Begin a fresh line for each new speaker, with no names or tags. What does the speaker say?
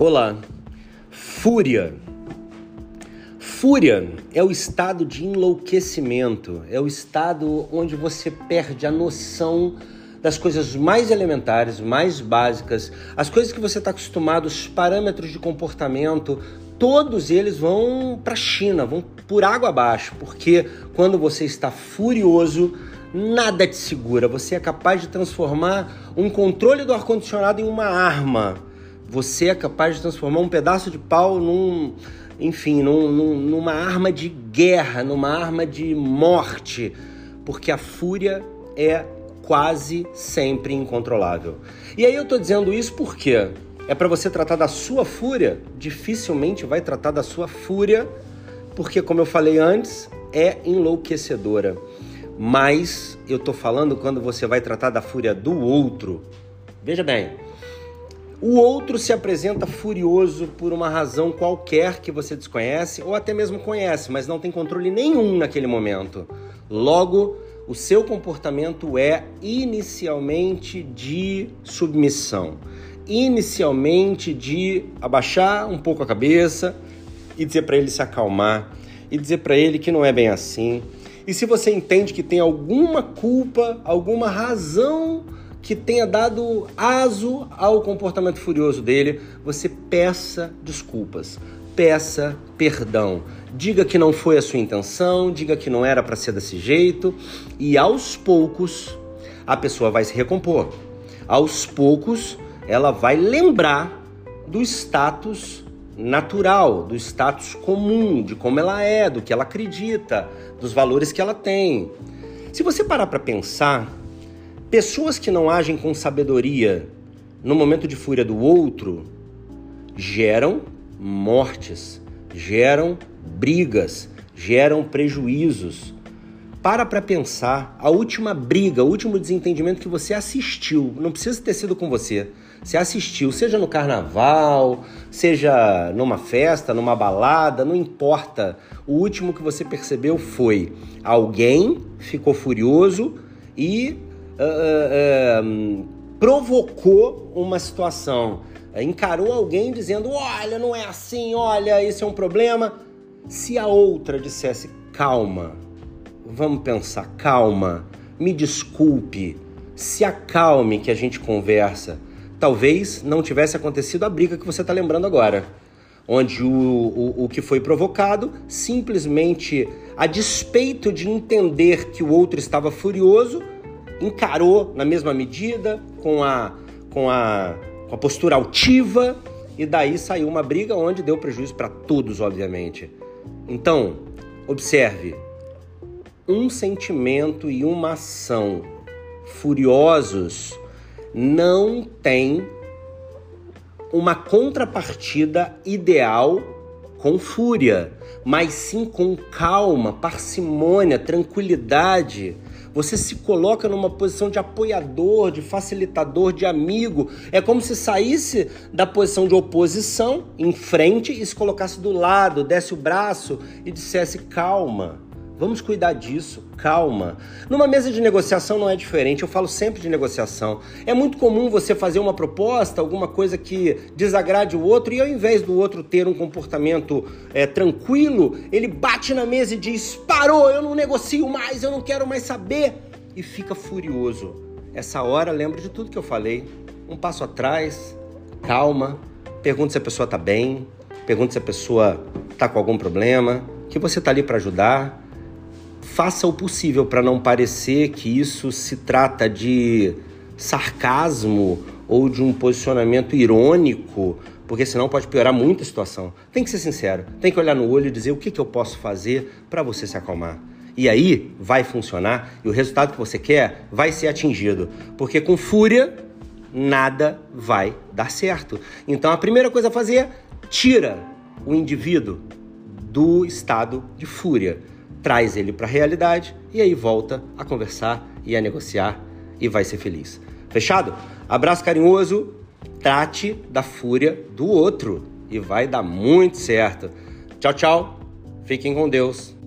Olá. Fúria. Fúria é o estado de enlouquecimento, é o estado onde você perde a noção das coisas mais elementares, mais básicas, as coisas que você está acostumado, os parâmetros de comportamento, todos eles vão para a China, vão por água abaixo, porque quando você está furioso, nada te segura. Você é capaz de transformar um controle do ar-condicionado em uma arma você é capaz de transformar um pedaço de pau num, enfim, num, num, numa arma de guerra, numa arma de morte, porque a fúria é quase sempre incontrolável. E aí eu tô dizendo isso porque é para você tratar da sua fúria, dificilmente vai tratar da sua fúria, porque como eu falei antes, é enlouquecedora. Mas eu tô falando quando você vai tratar da fúria do outro. Veja bem, o outro se apresenta furioso por uma razão qualquer que você desconhece ou até mesmo conhece, mas não tem controle nenhum naquele momento. Logo, o seu comportamento é inicialmente de submissão, inicialmente de abaixar um pouco a cabeça e dizer para ele se acalmar e dizer para ele que não é bem assim. E se você entende que tem alguma culpa, alguma razão que tenha dado aso ao comportamento furioso dele, você peça desculpas, peça perdão. Diga que não foi a sua intenção, diga que não era para ser desse jeito, e aos poucos a pessoa vai se recompor. Aos poucos ela vai lembrar do status natural, do status comum, de como ela é, do que ela acredita, dos valores que ela tem. Se você parar para pensar, Pessoas que não agem com sabedoria no momento de fúria do outro geram mortes, geram brigas, geram prejuízos. Para para pensar, a última briga, o último desentendimento que você assistiu, não precisa ter sido com você. Você assistiu, seja no carnaval, seja numa festa, numa balada, não importa. O último que você percebeu foi alguém ficou furioso e uh, uh, provocou uma situação, encarou alguém dizendo: olha, não é assim, olha, esse é um problema. Se a outra dissesse: calma, vamos pensar, calma, me desculpe, se acalme que a gente conversa. Talvez não tivesse acontecido a briga que você está lembrando agora onde o, o, o que foi provocado simplesmente, a despeito de entender que o outro estava furioso, encarou na mesma medida, com a, com a, com a postura altiva, e daí saiu uma briga onde deu prejuízo para todos, obviamente. Então, observe: um sentimento e uma ação furiosos não tem uma contrapartida ideal com fúria, mas sim com calma, parcimônia, tranquilidade você se coloca numa posição de apoiador, de facilitador, de amigo. É como se saísse da posição de oposição em frente e se colocasse do lado, desse o braço e dissesse calma. Vamos cuidar disso, calma. Numa mesa de negociação não é diferente, eu falo sempre de negociação. É muito comum você fazer uma proposta, alguma coisa que desagrade o outro, e ao invés do outro ter um comportamento é, tranquilo, ele bate na mesa e diz: parou, eu não negocio mais, eu não quero mais saber, e fica furioso. Essa hora, lembra de tudo que eu falei. Um passo atrás, calma, pergunta se a pessoa está bem, pergunta se a pessoa está com algum problema, que você está ali para ajudar faça o possível para não parecer que isso se trata de sarcasmo ou de um posicionamento irônico, porque senão pode piorar muito a situação. Tem que ser sincero, tem que olhar no olho e dizer o que, que eu posso fazer para você se acalmar. E aí vai funcionar e o resultado que você quer vai ser atingido, porque com fúria nada vai dar certo. Então a primeira coisa a fazer é tira o indivíduo do estado de fúria traz ele para a realidade e aí volta a conversar e a negociar e vai ser feliz. Fechado? Abraço carinhoso, trate da fúria do outro e vai dar muito certo. Tchau, tchau. Fiquem com Deus.